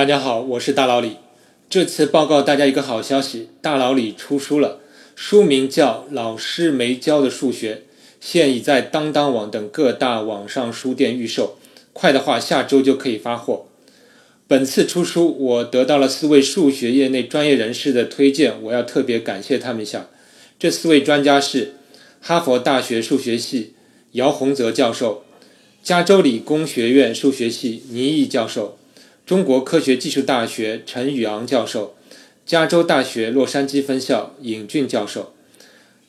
大家好，我是大老李。这次报告大家一个好消息，大老李出书了，书名叫《老师没教的数学》，现已在当当网等各大网上书店预售，快的话下周就可以发货。本次出书，我得到了四位数学业内专业人士的推荐，我要特别感谢他们一下。这四位专家是哈佛大学数学系姚洪泽教授，加州理工学院数学系倪毅教授。中国科学技术大学陈宇昂教授，加州大学洛杉矶分校尹俊教授，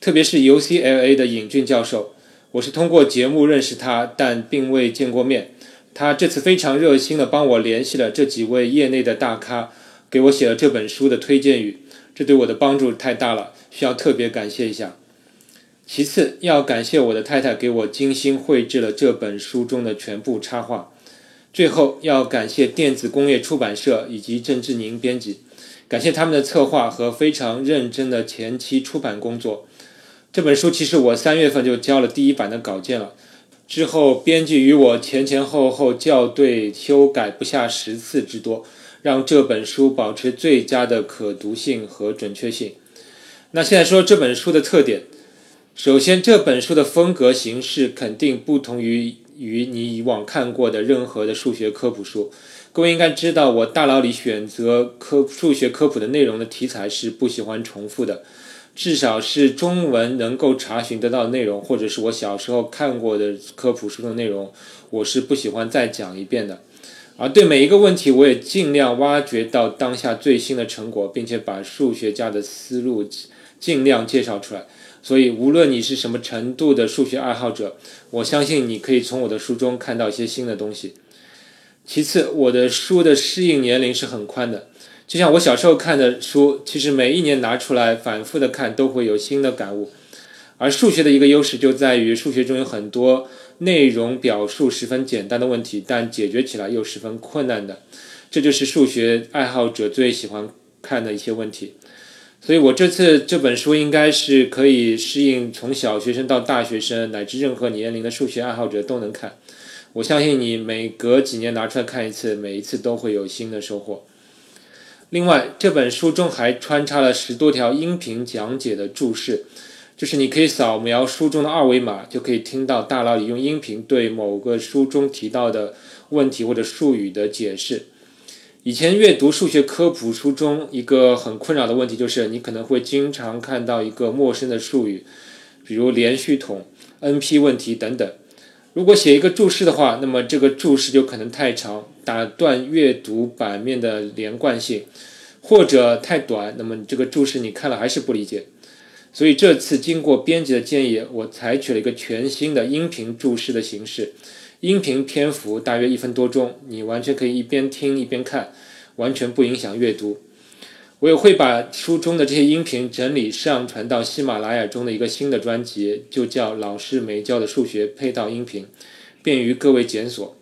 特别是 UCLA 的尹俊教授，我是通过节目认识他，但并未见过面。他这次非常热心的帮我联系了这几位业内的大咖，给我写了这本书的推荐语，这对我的帮助太大了，需要特别感谢一下。其次要感谢我的太太给我精心绘制了这本书中的全部插画。最后要感谢电子工业出版社以及郑志宁编辑，感谢他们的策划和非常认真的前期出版工作。这本书其实我三月份就交了第一版的稿件了，之后编辑与我前前后后校对修改不下十次之多，让这本书保持最佳的可读性和准确性。那现在说这本书的特点，首先这本书的风格形式肯定不同于。与你以往看过的任何的数学科普书，各位应该知道，我大脑里选择科数学科普的内容的题材是不喜欢重复的，至少是中文能够查询得到的内容，或者是我小时候看过的科普书的内容，我是不喜欢再讲一遍的。而对每一个问题，我也尽量挖掘到当下最新的成果，并且把数学家的思路尽量介绍出来。所以，无论你是什么程度的数学爱好者，我相信你可以从我的书中看到一些新的东西。其次，我的书的适应年龄是很宽的，就像我小时候看的书，其实每一年拿出来反复的看，都会有新的感悟。而数学的一个优势就在于，数学中有很多内容表述十分简单的问题，但解决起来又十分困难的，这就是数学爱好者最喜欢看的一些问题。所以，我这次这本书应该是可以适应从小学生到大学生乃至任何年龄的数学爱好者都能看。我相信你每隔几年拿出来看一次，每一次都会有新的收获。另外，这本书中还穿插了十多条音频讲解的注释，就是你可以扫描书中的二维码，就可以听到大佬里用音频对某个书中提到的问题或者术语的解释。以前阅读数学科普书中，一个很困扰的问题就是，你可能会经常看到一个陌生的术语，比如连续统、NP 问题等等。如果写一个注释的话，那么这个注释就可能太长，打断阅读版面的连贯性；或者太短，那么这个注释你看了还是不理解。所以这次经过编辑的建议，我采取了一个全新的音频注释的形式。音频篇幅大约一分多钟，你完全可以一边听一边看，完全不影响阅读。我也会把书中的这些音频整理上传到喜马拉雅中的一个新的专辑，就叫“老师没教的数学配套音频”，便于各位检索。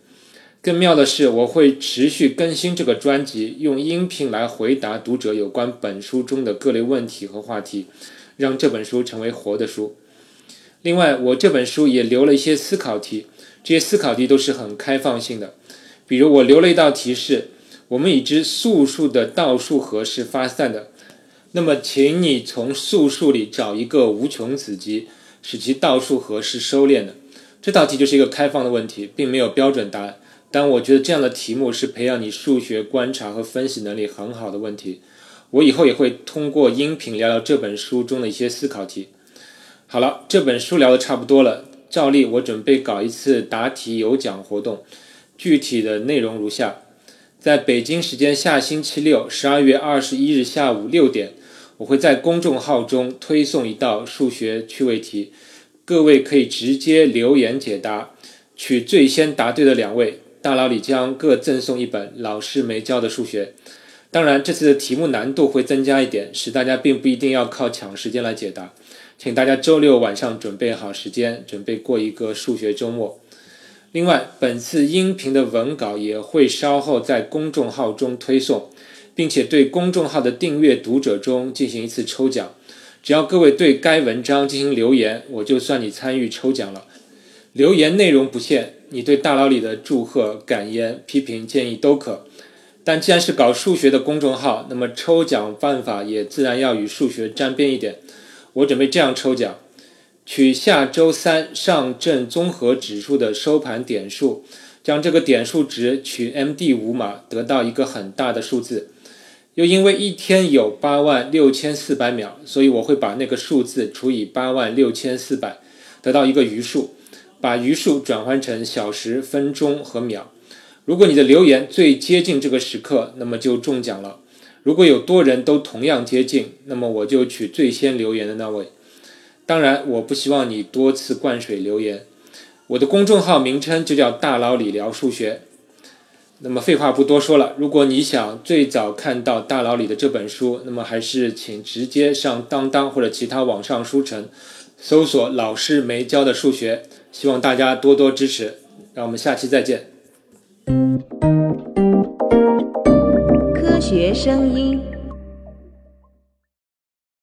更妙的是，我会持续更新这个专辑，用音频来回答读者有关本书中的各类问题和话题，让这本书成为活的书。另外，我这本书也留了一些思考题。这些思考题都是很开放性的，比如我留了一道题是：我们已知素数的倒数和是发散的，那么请你从素数里找一个无穷子集，使其倒数和是收敛的。这道题就是一个开放的问题，并没有标准答案。但我觉得这样的题目是培养你数学观察和分析能力很好的问题。我以后也会通过音频聊聊这本书中的一些思考题。好了，这本书聊的差不多了。照例，我准备搞一次答题有奖活动，具体的内容如下：在北京时间下星期六，十二月二十一日下午六点，我会在公众号中推送一道数学趣味题，各位可以直接留言解答，取最先答对的两位，大佬里将各赠送一本老师没教的数学。当然，这次的题目难度会增加一点，使大家并不一定要靠抢时间来解答。请大家周六晚上准备好时间，准备过一个数学周末。另外，本次音频的文稿也会稍后在公众号中推送，并且对公众号的订阅读者中进行一次抽奖。只要各位对该文章进行留言，我就算你参与抽奖了。留言内容不限，你对大佬里的祝贺、感言、批评、建议都可。但既然是搞数学的公众号，那么抽奖办法也自然要与数学沾边一点。我准备这样抽奖：取下周三上证综合指数的收盘点数，将这个点数值取 MD 五码，得到一个很大的数字。又因为一天有八万六千四百秒，所以我会把那个数字除以八万六千四百，得到一个余数，把余数转换成小时、分钟和秒。如果你的留言最接近这个时刻，那么就中奖了。如果有多人都同样接近，那么我就取最先留言的那位。当然，我不希望你多次灌水留言。我的公众号名称就叫“大佬李聊数学”。那么废话不多说了，如果你想最早看到大佬李的这本书，那么还是请直接上当当或者其他网上书城搜索“老师没教的数学”。希望大家多多支持，让我们下期再见。学声音。